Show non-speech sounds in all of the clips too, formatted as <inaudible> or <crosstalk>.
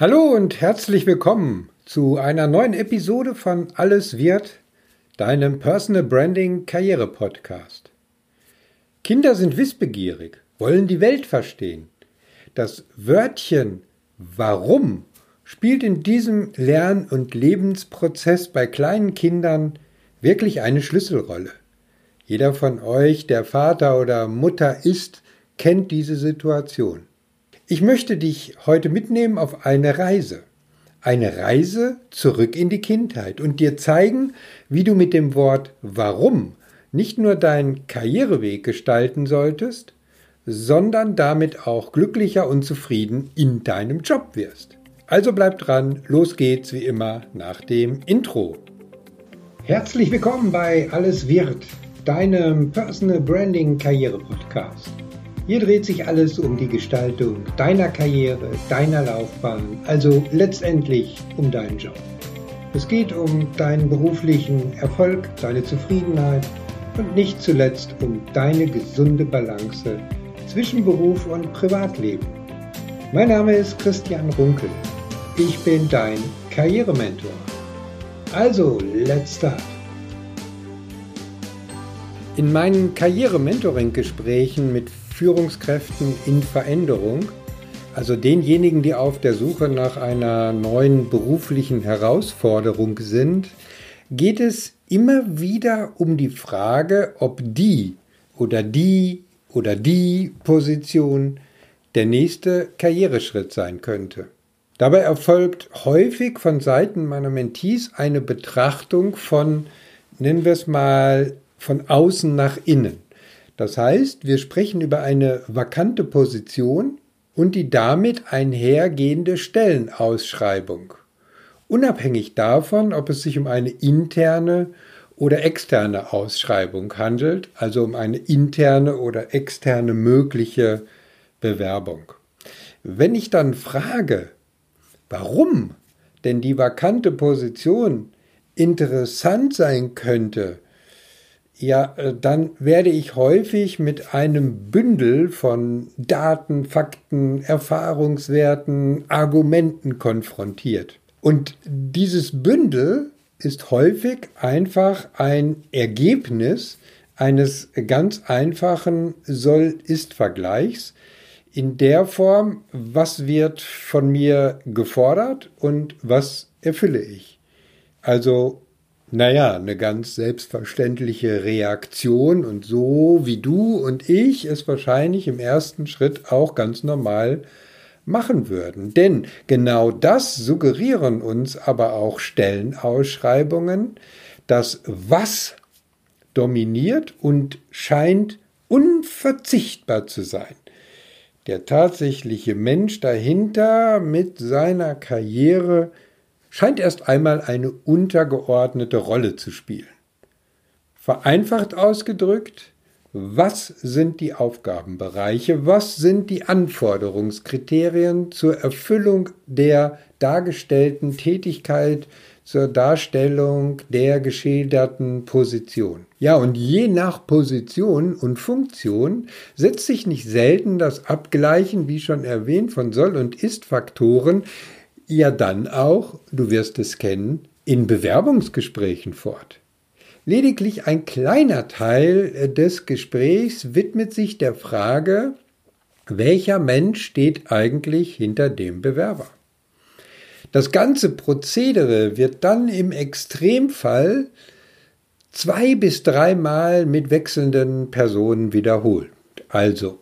Hallo und herzlich willkommen zu einer neuen Episode von Alles wird, deinem Personal Branding Karriere Podcast. Kinder sind wissbegierig, wollen die Welt verstehen. Das Wörtchen warum spielt in diesem Lern- und Lebensprozess bei kleinen Kindern wirklich eine Schlüsselrolle. Jeder von euch, der Vater oder Mutter ist, kennt diese Situation. Ich möchte dich heute mitnehmen auf eine Reise. Eine Reise zurück in die Kindheit und dir zeigen, wie du mit dem Wort warum nicht nur deinen Karriereweg gestalten solltest, sondern damit auch glücklicher und zufrieden in deinem Job wirst. Also bleib dran, los geht's wie immer nach dem Intro. Herzlich willkommen bei Alles wird, deinem Personal Branding Karriere Podcast. Hier dreht sich alles um die Gestaltung deiner Karriere, deiner Laufbahn, also letztendlich um deinen Job. Es geht um deinen beruflichen Erfolg, deine Zufriedenheit und nicht zuletzt um deine gesunde Balance zwischen Beruf und Privatleben. Mein Name ist Christian Runkel. Ich bin dein Karrierementor. Also, let's start. In meinen Karriere-Mentoring-Gesprächen mit Führungskräften in Veränderung, also denjenigen, die auf der Suche nach einer neuen beruflichen Herausforderung sind, geht es immer wieder um die Frage, ob die oder die oder die Position der nächste Karriereschritt sein könnte. Dabei erfolgt häufig von Seiten meiner Mentees eine Betrachtung von, nennen wir es mal, von außen nach innen. Das heißt, wir sprechen über eine vakante Position und die damit einhergehende Stellenausschreibung. Unabhängig davon, ob es sich um eine interne oder externe Ausschreibung handelt, also um eine interne oder externe mögliche Bewerbung. Wenn ich dann frage, warum denn die vakante Position interessant sein könnte, ja, äh, dann werde ich häufig mit einem Bündel von Daten, Fakten, Erfahrungswerten, Argumenten konfrontiert. Und dieses Bündel ist häufig einfach ein Ergebnis eines ganz einfachen Soll-Ist-Vergleichs in der Form, was wird von mir gefordert und was erfülle ich. Also naja, eine ganz selbstverständliche Reaktion und so wie du und ich es wahrscheinlich im ersten Schritt auch ganz normal machen würden. Denn genau das suggerieren uns aber auch Stellenausschreibungen, dass was dominiert und scheint unverzichtbar zu sein. Der tatsächliche Mensch dahinter mit seiner Karriere scheint erst einmal eine untergeordnete Rolle zu spielen. Vereinfacht ausgedrückt, was sind die Aufgabenbereiche, was sind die Anforderungskriterien zur Erfüllung der dargestellten Tätigkeit, zur Darstellung der geschilderten Position. Ja, und je nach Position und Funktion setzt sich nicht selten das Abgleichen, wie schon erwähnt, von Soll- und Ist-Faktoren ja dann auch, du wirst es kennen, in Bewerbungsgesprächen fort. Lediglich ein kleiner Teil äh, des Gesprächs widmet sich der Frage, welcher Mensch steht eigentlich hinter dem Bewerber. Das ganze Prozedere wird dann im Extremfall zwei bis dreimal mit wechselnden Personen wiederholt. Also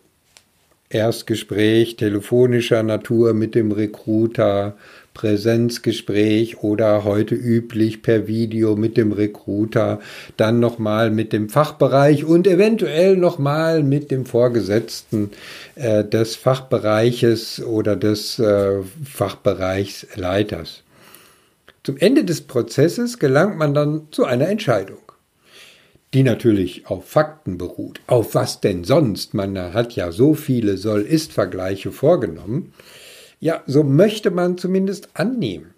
Erstgespräch telefonischer Natur mit dem Recruiter, Präsenzgespräch oder heute üblich per Video mit dem Recruiter, dann nochmal mit dem Fachbereich und eventuell nochmal mit dem Vorgesetzten äh, des Fachbereiches oder des äh, Fachbereichsleiters. Zum Ende des Prozesses gelangt man dann zu einer Entscheidung die natürlich auf Fakten beruht. Auf was denn sonst? Man hat ja so viele Soll-Ist-Vergleiche vorgenommen. Ja, so möchte man zumindest annehmen.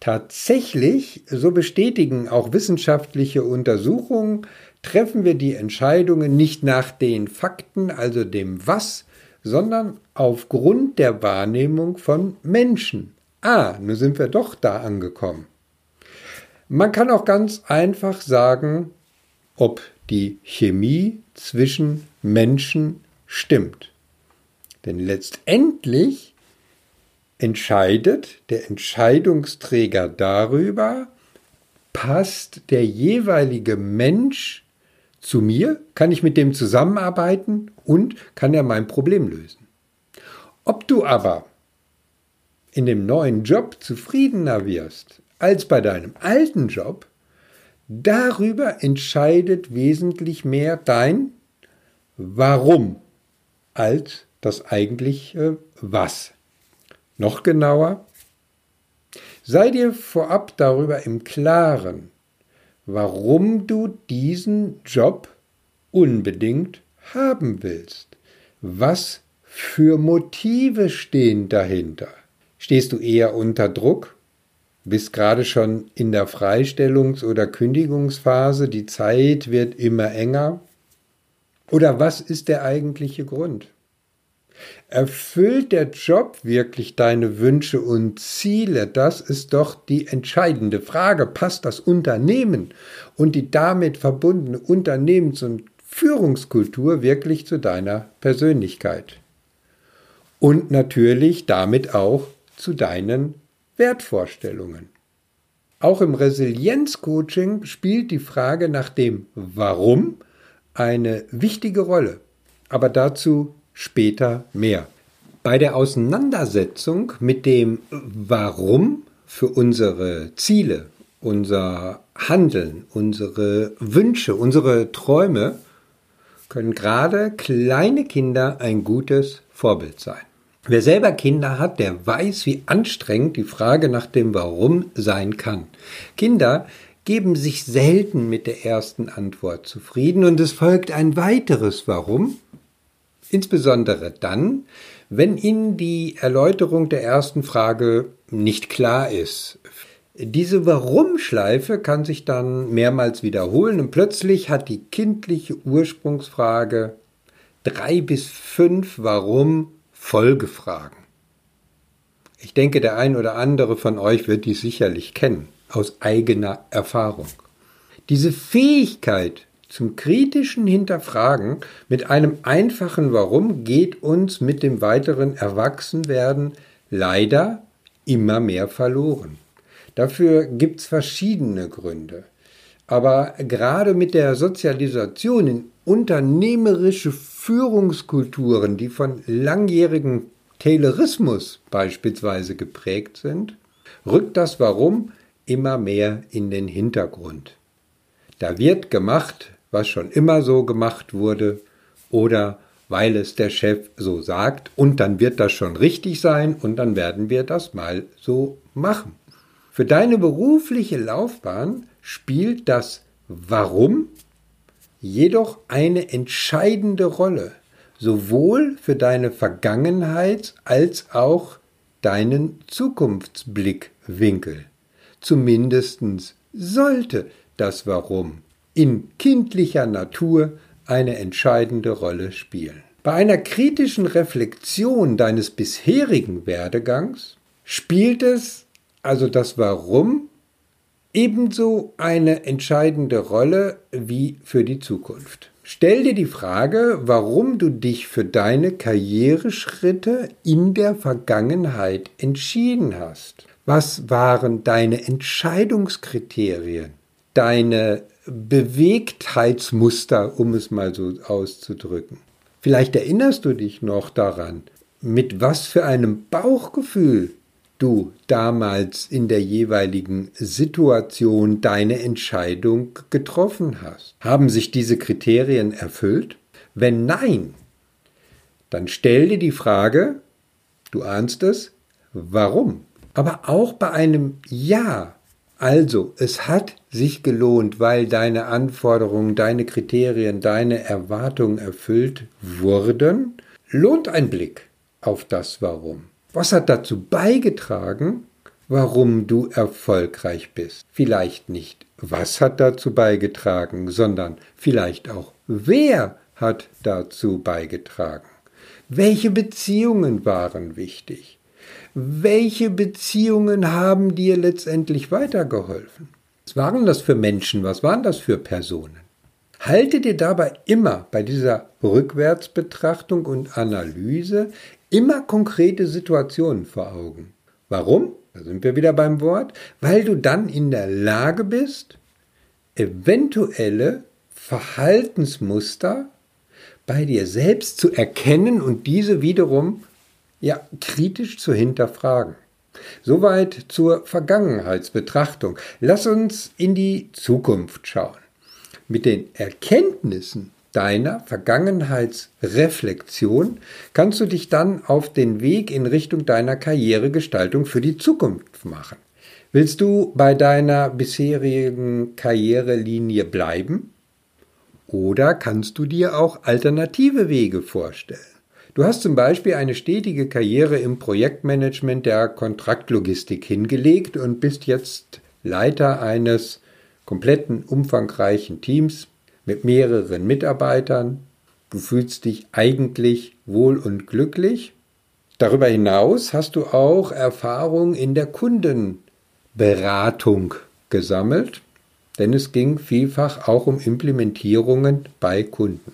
Tatsächlich, so bestätigen auch wissenschaftliche Untersuchungen, treffen wir die Entscheidungen nicht nach den Fakten, also dem Was, sondern aufgrund der Wahrnehmung von Menschen, Ah, nun sind wir doch da angekommen. Man kann auch ganz einfach sagen, ob die Chemie zwischen Menschen stimmt. Denn letztendlich entscheidet der Entscheidungsträger darüber, passt der jeweilige Mensch zu mir, kann ich mit dem zusammenarbeiten und kann er mein Problem lösen. Ob du aber in dem neuen Job zufriedener wirst als bei deinem alten Job, darüber entscheidet wesentlich mehr dein Warum als das eigentliche Was. Noch genauer, sei dir vorab darüber im Klaren, warum du diesen Job unbedingt haben willst. Was für Motive stehen dahinter? Stehst du eher unter Druck? Bist gerade schon in der Freistellungs- oder Kündigungsphase, die Zeit wird immer enger? Oder was ist der eigentliche Grund? Erfüllt der Job wirklich deine Wünsche und Ziele? Das ist doch die entscheidende Frage. Passt das Unternehmen und die damit verbundene Unternehmens- und Führungskultur wirklich zu deiner Persönlichkeit? Und natürlich damit auch zu deinen Wertvorstellungen. Auch im Resilienzcoaching spielt die Frage nach dem Warum eine wichtige Rolle. Aber dazu später mehr. Bei der Auseinandersetzung mit dem Warum für unsere Ziele, unser Handeln, unsere Wünsche, unsere Träume können gerade kleine Kinder ein gutes Vorbild sein. Wer selber Kinder hat, der weiß, wie anstrengend die Frage nach dem Warum sein kann. Kinder geben sich selten mit der ersten Antwort zufrieden und es folgt ein weiteres Warum Insbesondere dann, wenn Ihnen die Erläuterung der ersten Frage nicht klar ist. Diese Warum-Schleife kann sich dann mehrmals wiederholen und plötzlich hat die kindliche Ursprungsfrage drei bis fünf Warum Folgefragen. Ich denke, der ein oder andere von euch wird dies sicherlich kennen, aus eigener Erfahrung. Diese Fähigkeit, zum kritischen Hinterfragen mit einem einfachen Warum geht uns mit dem weiteren Erwachsenwerden leider immer mehr verloren. Dafür gibt es verschiedene Gründe. Aber gerade mit der Sozialisation in unternehmerische Führungskulturen, die von langjährigem Taylorismus beispielsweise geprägt sind, rückt das Warum immer mehr in den Hintergrund. Da wird gemacht, was schon immer so gemacht wurde oder weil es der Chef so sagt und dann wird das schon richtig sein und dann werden wir das mal so machen. Für deine berufliche Laufbahn spielt das Warum jedoch eine entscheidende Rolle, sowohl für deine Vergangenheit als auch deinen Zukunftsblickwinkel. Zumindest sollte das Warum in kindlicher Natur eine entscheidende Rolle spielen. Bei einer kritischen Reflexion deines bisherigen Werdegangs spielt es, also das Warum, ebenso eine entscheidende Rolle wie für die Zukunft. Stell dir die Frage, warum du dich für deine Karriereschritte in der Vergangenheit entschieden hast. Was waren deine Entscheidungskriterien, deine Bewegtheitsmuster, um es mal so auszudrücken. Vielleicht erinnerst du dich noch daran, mit was für einem Bauchgefühl du damals in der jeweiligen Situation deine Entscheidung getroffen hast. Haben sich diese Kriterien erfüllt? Wenn nein, dann stell dir die Frage, du ahnst es, warum? Aber auch bei einem Ja also, es hat sich gelohnt, weil deine Anforderungen, deine Kriterien, deine Erwartungen erfüllt wurden. Lohnt ein Blick auf das Warum. Was hat dazu beigetragen, warum du erfolgreich bist? Vielleicht nicht, was hat dazu beigetragen, sondern vielleicht auch, wer hat dazu beigetragen? Welche Beziehungen waren wichtig? welche Beziehungen haben dir letztendlich weitergeholfen? Was waren das für Menschen? Was waren das für Personen? Halte dir dabei immer bei dieser Rückwärtsbetrachtung und Analyse immer konkrete Situationen vor Augen. Warum? Da sind wir wieder beim Wort. Weil du dann in der Lage bist, eventuelle Verhaltensmuster bei dir selbst zu erkennen und diese wiederum ja kritisch zu hinterfragen. Soweit zur Vergangenheitsbetrachtung. Lass uns in die Zukunft schauen. Mit den Erkenntnissen deiner Vergangenheitsreflexion kannst du dich dann auf den Weg in Richtung deiner Karrieregestaltung für die Zukunft machen. Willst du bei deiner bisherigen Karrierelinie bleiben? Oder kannst du dir auch alternative Wege vorstellen? Du hast zum Beispiel eine stetige Karriere im Projektmanagement der Kontraktlogistik hingelegt und bist jetzt Leiter eines kompletten umfangreichen Teams mit mehreren Mitarbeitern. Du fühlst dich eigentlich wohl und glücklich. Darüber hinaus hast du auch Erfahrung in der Kundenberatung gesammelt, denn es ging vielfach auch um Implementierungen bei Kunden.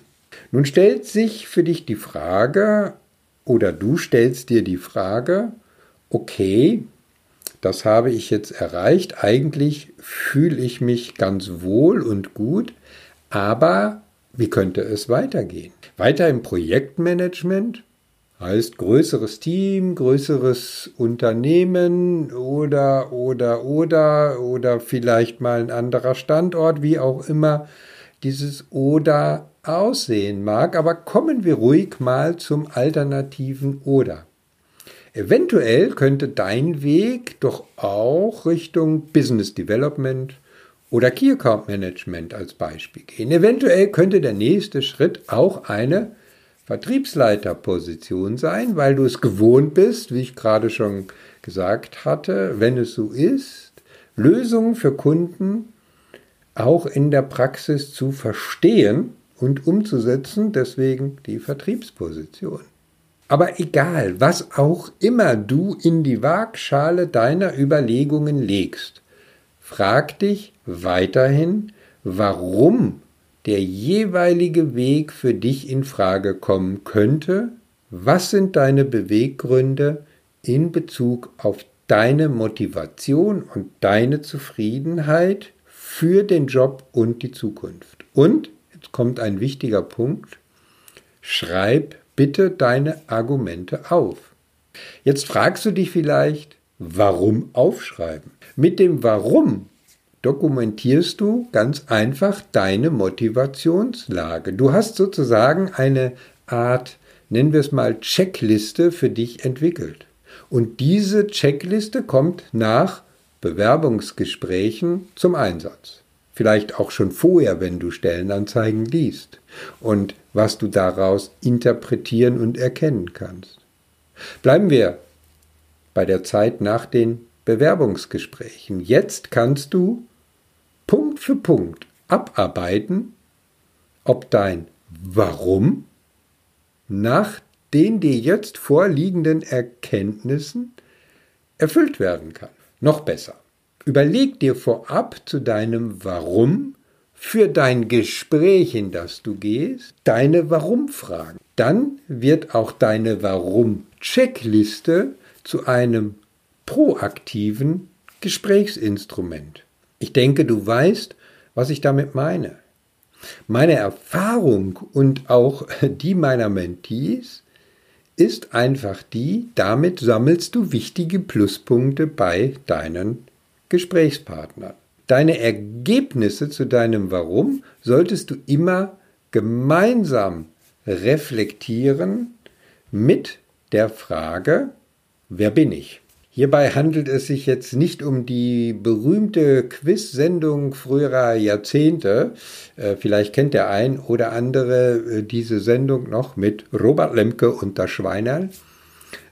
Nun stellt sich für dich die Frage, oder du stellst dir die Frage, okay, das habe ich jetzt erreicht, eigentlich fühle ich mich ganz wohl und gut, aber wie könnte es weitergehen? Weiter im Projektmanagement heißt größeres Team, größeres Unternehmen oder oder oder oder vielleicht mal ein anderer Standort, wie auch immer dieses oder aussehen mag, aber kommen wir ruhig mal zum alternativen oder. Eventuell könnte dein Weg doch auch Richtung Business Development, oder Key Account Management als Beispiel gehen. Eventuell könnte der nächste Schritt auch eine Vertriebsleiterposition sein, weil du es gewohnt bist, wie ich gerade schon gesagt hatte, wenn es so ist, Lösungen für Kunden auch in der Praxis zu verstehen und umzusetzen, deswegen die Vertriebsposition. Aber egal, was auch immer du in die Waagschale deiner Überlegungen legst, frag dich weiterhin, warum der jeweilige Weg für dich in Frage kommen könnte. Was sind deine Beweggründe in Bezug auf deine Motivation und deine Zufriedenheit für den Job und die Zukunft? Und, jetzt kommt ein wichtiger Punkt, schreib bitte deine Argumente auf. Jetzt fragst du dich vielleicht, warum aufschreiben? Mit dem Warum dokumentierst du ganz einfach deine Motivationslage. Du hast sozusagen eine Art, nennen wir es mal, Checkliste für dich entwickelt. Und diese Checkliste kommt nach Bewerbungsgesprächen zum Einsatz. Vielleicht auch schon vorher, wenn du Stellenanzeigen liest und was du daraus interpretieren und erkennen kannst. Bleiben wir bei der Zeit nach den Bewerbungsgesprächen. Jetzt kannst du Punkt für Punkt abarbeiten, ob dein Warum nach den dir jetzt vorliegenden Erkenntnissen erfüllt werden kann. Noch besser. Überleg dir vorab zu deinem Warum für dein Gespräch, in das du gehst, deine Warum-Fragen. Dann wird auch deine Warum-Checkliste zu einem proaktiven Gesprächsinstrument. Ich denke, du weißt, was ich damit meine. Meine Erfahrung und auch <laughs> die meiner Mentees ist einfach die, damit sammelst du wichtige Pluspunkte bei deinen Gesprächspartnern. Deine Ergebnisse zu deinem Warum solltest du immer gemeinsam reflektieren mit der Frage, wer bin ich? Hierbei handelt es sich jetzt nicht um die berühmte Quiz-Sendung früherer Jahrzehnte. Äh, vielleicht kennt der ein oder andere äh, diese Sendung noch mit Robert Lemke und das Schweinerl.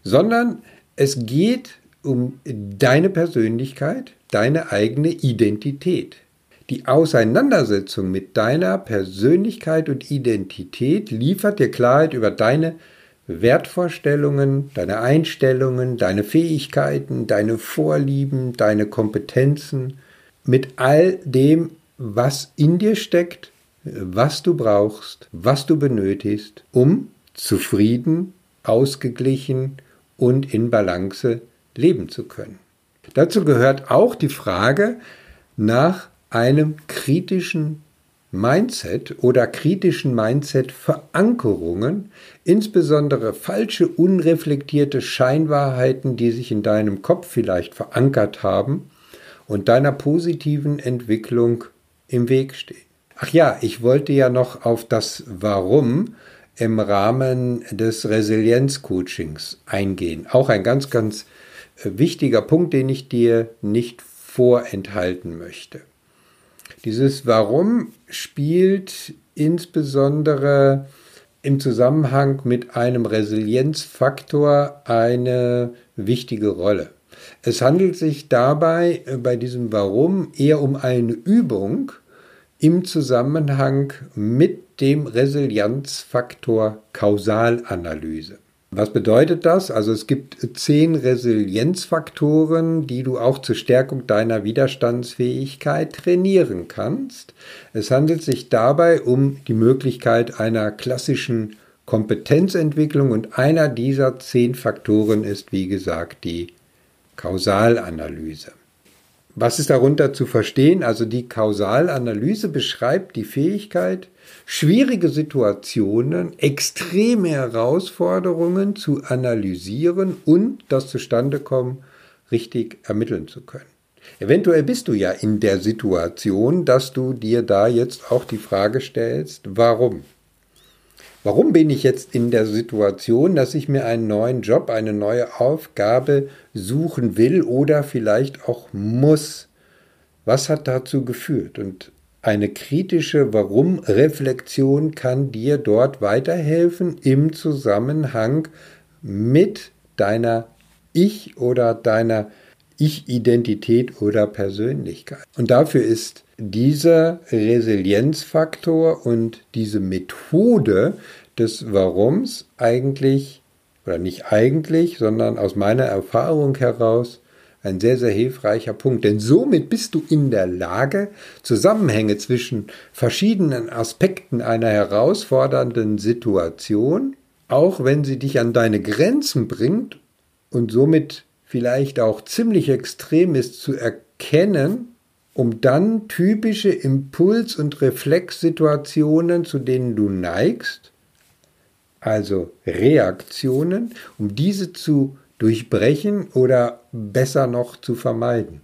Sondern es geht um deine Persönlichkeit, deine eigene Identität. Die Auseinandersetzung mit deiner Persönlichkeit und Identität liefert dir Klarheit über deine Wertvorstellungen, deine Einstellungen, deine Fähigkeiten, deine Vorlieben, deine Kompetenzen, mit all dem, was in dir steckt, was du brauchst, was du benötigst, um zufrieden, ausgeglichen und in Balance leben zu können. Dazu gehört auch die Frage nach einem kritischen Mindset oder kritischen Mindset-Verankerungen, insbesondere falsche, unreflektierte Scheinwahrheiten, die sich in deinem Kopf vielleicht verankert haben und deiner positiven Entwicklung im Weg stehen. Ach ja, ich wollte ja noch auf das Warum im Rahmen des Resilienz-Coachings eingehen. Auch ein ganz, ganz äh, wichtiger Punkt, den ich dir nicht vorenthalten möchte. Dieses Warum spielt insbesondere im Zusammenhang mit einem Resilienzfaktor eine wichtige Rolle. Es handelt sich dabei äh, bei diesem Warum eher um eine Übung im Zusammenhang mit dem Resilienzfaktor Kausalanalyse. Was bedeutet das? Also es gibt zehn Resilienzfaktoren, die du auch zur Stärkung deiner Widerstandsfähigkeit trainieren kannst. Es handelt sich dabei um die Möglichkeit einer klassischen Kompetenzentwicklung und einer dieser zehn Faktoren ist, wie gesagt, die Kausalanalyse. Was ist darunter zu verstehen? Also die Kausalanalyse beschreibt die Fähigkeit, schwierige Situationen, extreme Herausforderungen zu analysieren und das Zustandekommen richtig ermitteln zu können. Eventuell bist du ja in der Situation, dass du dir da jetzt auch die Frage stellst, warum? Warum bin ich jetzt in der Situation, dass ich mir einen neuen Job, eine neue Aufgabe suchen will oder vielleicht auch muss? Was hat dazu geführt? Und eine kritische Warum-Reflexion kann dir dort weiterhelfen im Zusammenhang mit deiner Ich- oder deiner Ich-Identität oder Persönlichkeit. Und dafür ist dieser Resilienzfaktor und diese Methode des Warums eigentlich, oder nicht eigentlich, sondern aus meiner Erfahrung heraus, ein sehr, sehr hilfreicher Punkt. Denn somit bist du in der Lage, Zusammenhänge zwischen verschiedenen Aspekten einer herausfordernden Situation, auch wenn sie dich an deine Grenzen bringt und somit vielleicht auch ziemlich extrem ist, zu erkennen um dann typische Impuls- und Reflexsituationen, zu denen du neigst, also Reaktionen, um diese zu durchbrechen oder besser noch zu vermeiden.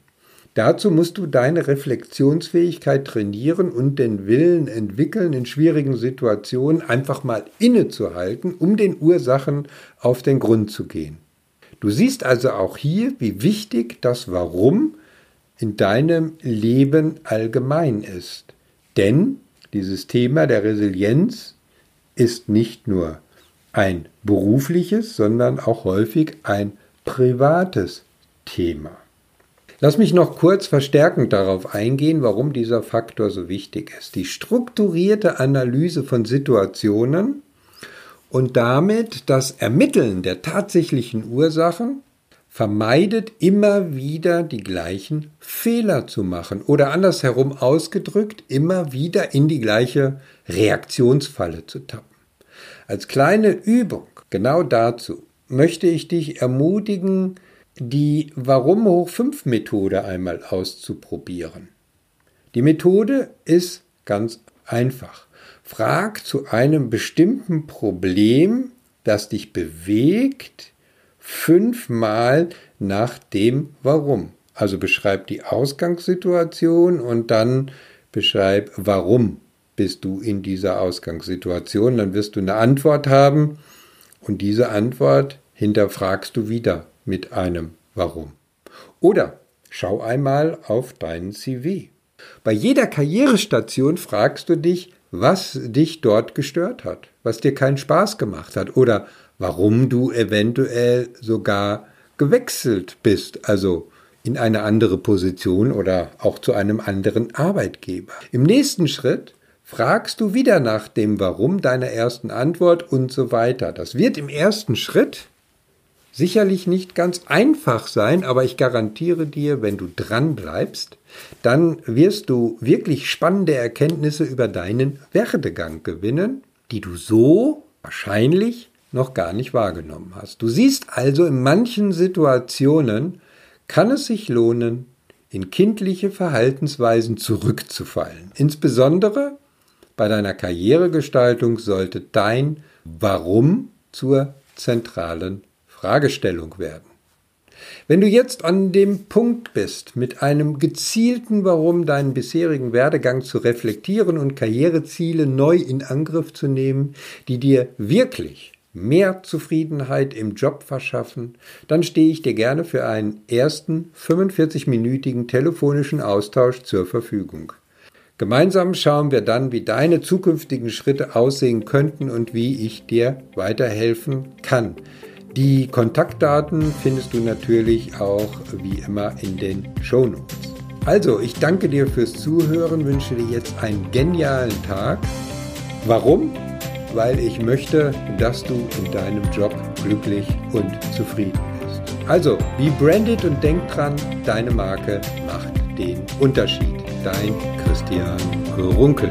Dazu musst du deine Reflexionsfähigkeit trainieren und den Willen entwickeln, in schwierigen Situationen einfach mal innezuhalten, um den Ursachen auf den Grund zu gehen. Du siehst also auch hier, wie wichtig das Warum in deinem Leben allgemein ist. Denn dieses Thema der Resilienz ist nicht nur ein berufliches, sondern auch häufig ein privates Thema. Lass mich noch kurz verstärkend darauf eingehen, warum dieser Faktor so wichtig ist. Die strukturierte Analyse von Situationen und damit das Ermitteln der tatsächlichen Ursachen vermeidet immer wieder die gleichen Fehler zu machen oder andersherum ausgedrückt, immer wieder in die gleiche Reaktionsfalle zu tappen. Als kleine Übung genau dazu möchte ich dich ermutigen, die Warum hoch 5 Methode einmal auszuprobieren. Die Methode ist ganz einfach. Frag zu einem bestimmten Problem, das dich bewegt, fünfmal nach dem Warum. Also beschreib die Ausgangssituation und dann beschreib, warum bist du in dieser Ausgangssituation. Dann wirst du eine Antwort haben und diese Antwort hinterfragst du wieder mit einem Warum. Oder schau einmal auf deinen CV. Bei jeder Karrierestation fragst du dich, was dich dort gestört hat, was dir keinen Spaß gemacht hat oder warum du eventuell sogar gewechselt bist, also in eine andere Position oder auch zu einem anderen Arbeitgeber. Im nächsten Schritt fragst du wieder nach dem Warum deiner ersten Antwort und so weiter. Das wird im ersten Schritt sicherlich nicht ganz einfach sein, aber ich garantiere dir, wenn du dran bleibst, dann wirst du wirklich spannende Erkenntnisse über deinen Werdegang gewinnen, die du so wahrscheinlich noch gar nicht wahrgenommen hast. Du siehst also, in manchen Situationen kann es sich lohnen, in kindliche Verhaltensweisen zurückzufallen. Insbesondere bei deiner Karrieregestaltung sollte dein Warum zur zentralen Fragestellung werden. Wenn du jetzt an dem Punkt bist, mit einem gezielten Warum deinen bisherigen Werdegang zu reflektieren und Karriereziele neu in Angriff zu nehmen, die dir wirklich mehr Zufriedenheit im Job verschaffen, dann stehe ich dir gerne für einen ersten 45-minütigen telefonischen Austausch zur Verfügung. Gemeinsam schauen wir dann, wie deine zukünftigen Schritte aussehen könnten und wie ich dir weiterhelfen kann. Die Kontaktdaten findest du natürlich auch wie immer in den Show Notes. Also, ich danke dir fürs Zuhören, wünsche dir jetzt einen genialen Tag. Warum? Weil ich möchte, dass du in deinem Job glücklich und zufrieden bist. Also, wie branded und denk dran, deine Marke macht den Unterschied. Dein Christian Runkel.